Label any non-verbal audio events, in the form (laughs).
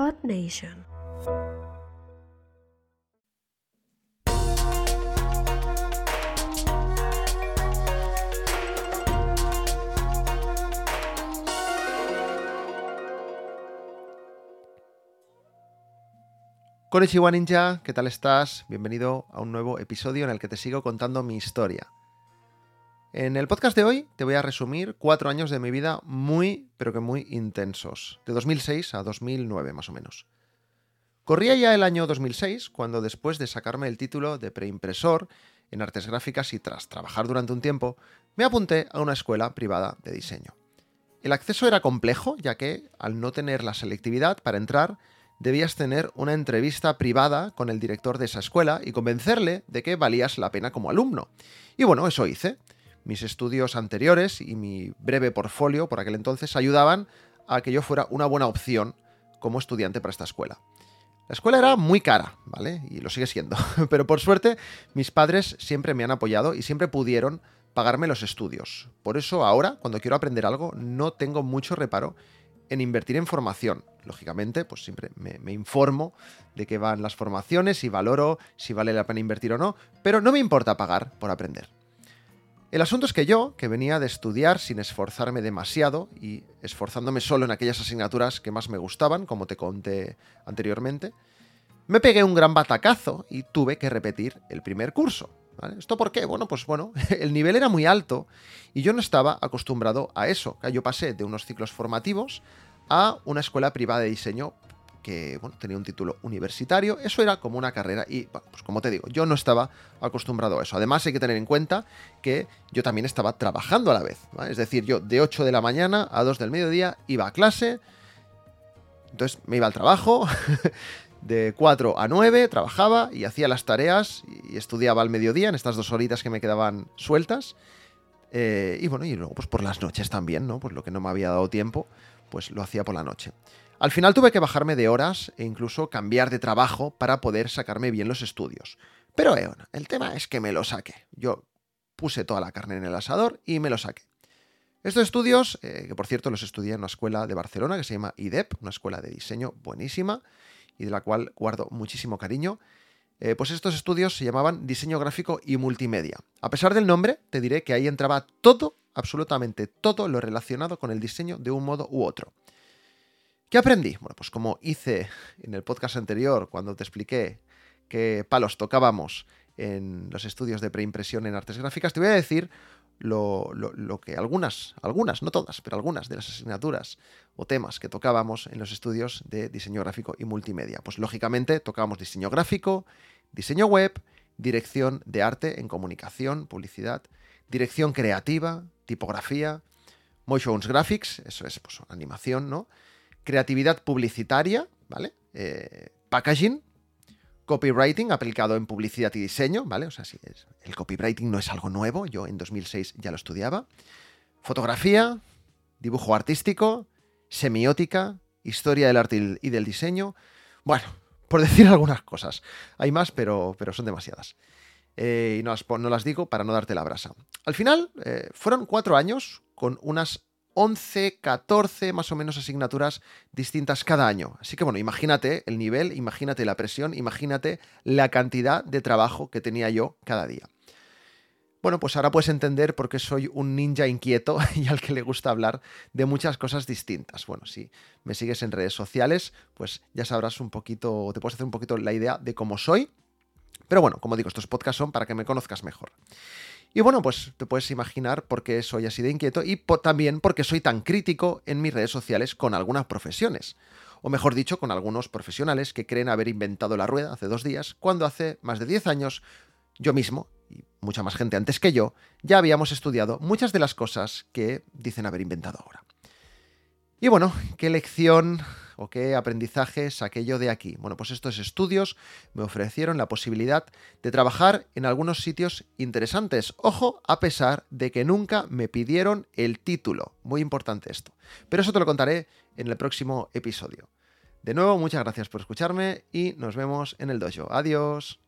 Earth Ninja, ¿qué tal estás? Bienvenido a un nuevo episodio en el que te sigo contando mi historia. En el podcast de hoy te voy a resumir cuatro años de mi vida muy, pero que muy intensos, de 2006 a 2009 más o menos. Corría ya el año 2006 cuando después de sacarme el título de preimpresor en artes gráficas y tras trabajar durante un tiempo, me apunté a una escuela privada de diseño. El acceso era complejo ya que, al no tener la selectividad para entrar, debías tener una entrevista privada con el director de esa escuela y convencerle de que valías la pena como alumno. Y bueno, eso hice. Mis estudios anteriores y mi breve portfolio por aquel entonces ayudaban a que yo fuera una buena opción como estudiante para esta escuela. La escuela era muy cara, ¿vale? Y lo sigue siendo. (laughs) Pero por suerte, mis padres siempre me han apoyado y siempre pudieron pagarme los estudios. Por eso ahora, cuando quiero aprender algo, no tengo mucho reparo en invertir en formación. Lógicamente, pues siempre me, informo de qué van las formaciones y valoro si vale la pena invertir o no, pero no me importa pagar por aprender. El asunto es que yo, que venía de estudiar sin esforzarme demasiado y esforzándome solo en aquellas asignaturas que más me gustaban, como te conté anteriormente, me pegué un gran batacazo y tuve que repetir el primer curso. ¿Esto por qué? Bueno, pues bueno, (laughs) el nivel era muy alto y yo no estaba acostumbrado a eso. Yo pasé de unos ciclos formativos a una escuela privada de diseño que tenía un título universitario, eso era como una carrera y, pues como te digo, yo no estaba acostumbrado a eso. Además hay que tener en cuenta que yo también estaba trabajando a la vez, es decir, yo de 8 de la mañana a 2 del mediodía iba a clase, entonces me iba al trabajo, (laughs) de 4 a 9 trabajaba y hacía las tareas y estudiaba al mediodía en estas dos horitas que me quedaban sueltas. Eh, y bueno, y luego pues por las noches también, ¿no? Pues lo que no me había dado tiempo, pues lo hacía por la noche. Al final tuve que bajarme de horas e incluso cambiar de trabajo para poder sacarme bien los estudios. Pero eh, bueno, el tema es que me lo saqué. Yo puse toda la carne en el asador y me lo saqué. Estos estudios, eh, que por cierto los estudié en una escuela de Barcelona que se llama IDEP, una escuela de diseño buenísima, y de la cual guardo muchísimo cariño, eh, pues estos estudios se llamaban diseño gráfico y multimedia. A pesar del nombre, te diré que ahí entraba todo, absolutamente todo lo relacionado con el diseño de un modo u otro. ¿Qué aprendí? Bueno, pues como hice en el podcast anterior, cuando te expliqué qué palos tocábamos en los estudios de preimpresión en artes gráficas, te voy a decir lo, que algunas, algunas, no todas, pero algunas de las asignaturas o temas que tocábamos en los estudios de diseño gráfico y multimedia. Pues lógicamente tocábamos diseño gráfico, diseño web, dirección de arte en comunicación, publicidad, dirección creativa, tipografía, motion graphics, eso es pues, animación, ¿no? Creatividad publicitaria, ¿vale? Eh, packaging, copywriting aplicado en publicidad y diseño, ¿vale? O sea, sí, el copywriting no es algo nuevo, yo en 2006 ya lo estudiaba. Fotografía, dibujo artístico, semiótica, historia del arte y del diseño. Bueno, por (laughs) decir algunas cosas. Hay más, pero, pero son demasiadas. Eh, y no las, no las, digo para no darte la brasa. Al final, eh, fueron cuatro años con unas 11, 14 más o menos asignaturas distintas cada año. Así que bueno, imagínate el nivel, imagínate la presión, imagínate la cantidad de trabajo que tenía yo cada día. Bueno, pues ahora puedes entender por qué soy un ninja inquieto (laughs) y al que le gusta hablar de muchas cosas distintas. Bueno, si me sigues en redes sociales, pues ya sabrás un poquito, te puedes hacer un poquito la idea de cómo soy. Pero bueno, como digo, estos podcasts son para que me conozcas mejor. Y bueno, pues te puedes imaginar por qué soy así de inquieto y también porque soy tan crítico en mis redes sociales con algunas profesiones. O mejor dicho, con algunos profesionales que creen haber inventado la rueda hace dos días, cuando hace más de 10 años yo mismo, y mucha más gente antes que yo, ya habíamos estudiado muchas de las cosas que dicen haber inventado ahora. Y bueno, ¿qué lección o qué aprendizaje saqué yo de aquí? Bueno, pues estos estudios me ofrecieron la posibilidad de trabajar en algunos sitios interesantes. Ojo, a pesar de que nunca me pidieron el título. Muy importante esto. Pero eso te lo contaré en el próximo episodio. De nuevo, muchas gracias por escucharme y nos vemos en el dojo. Adiós.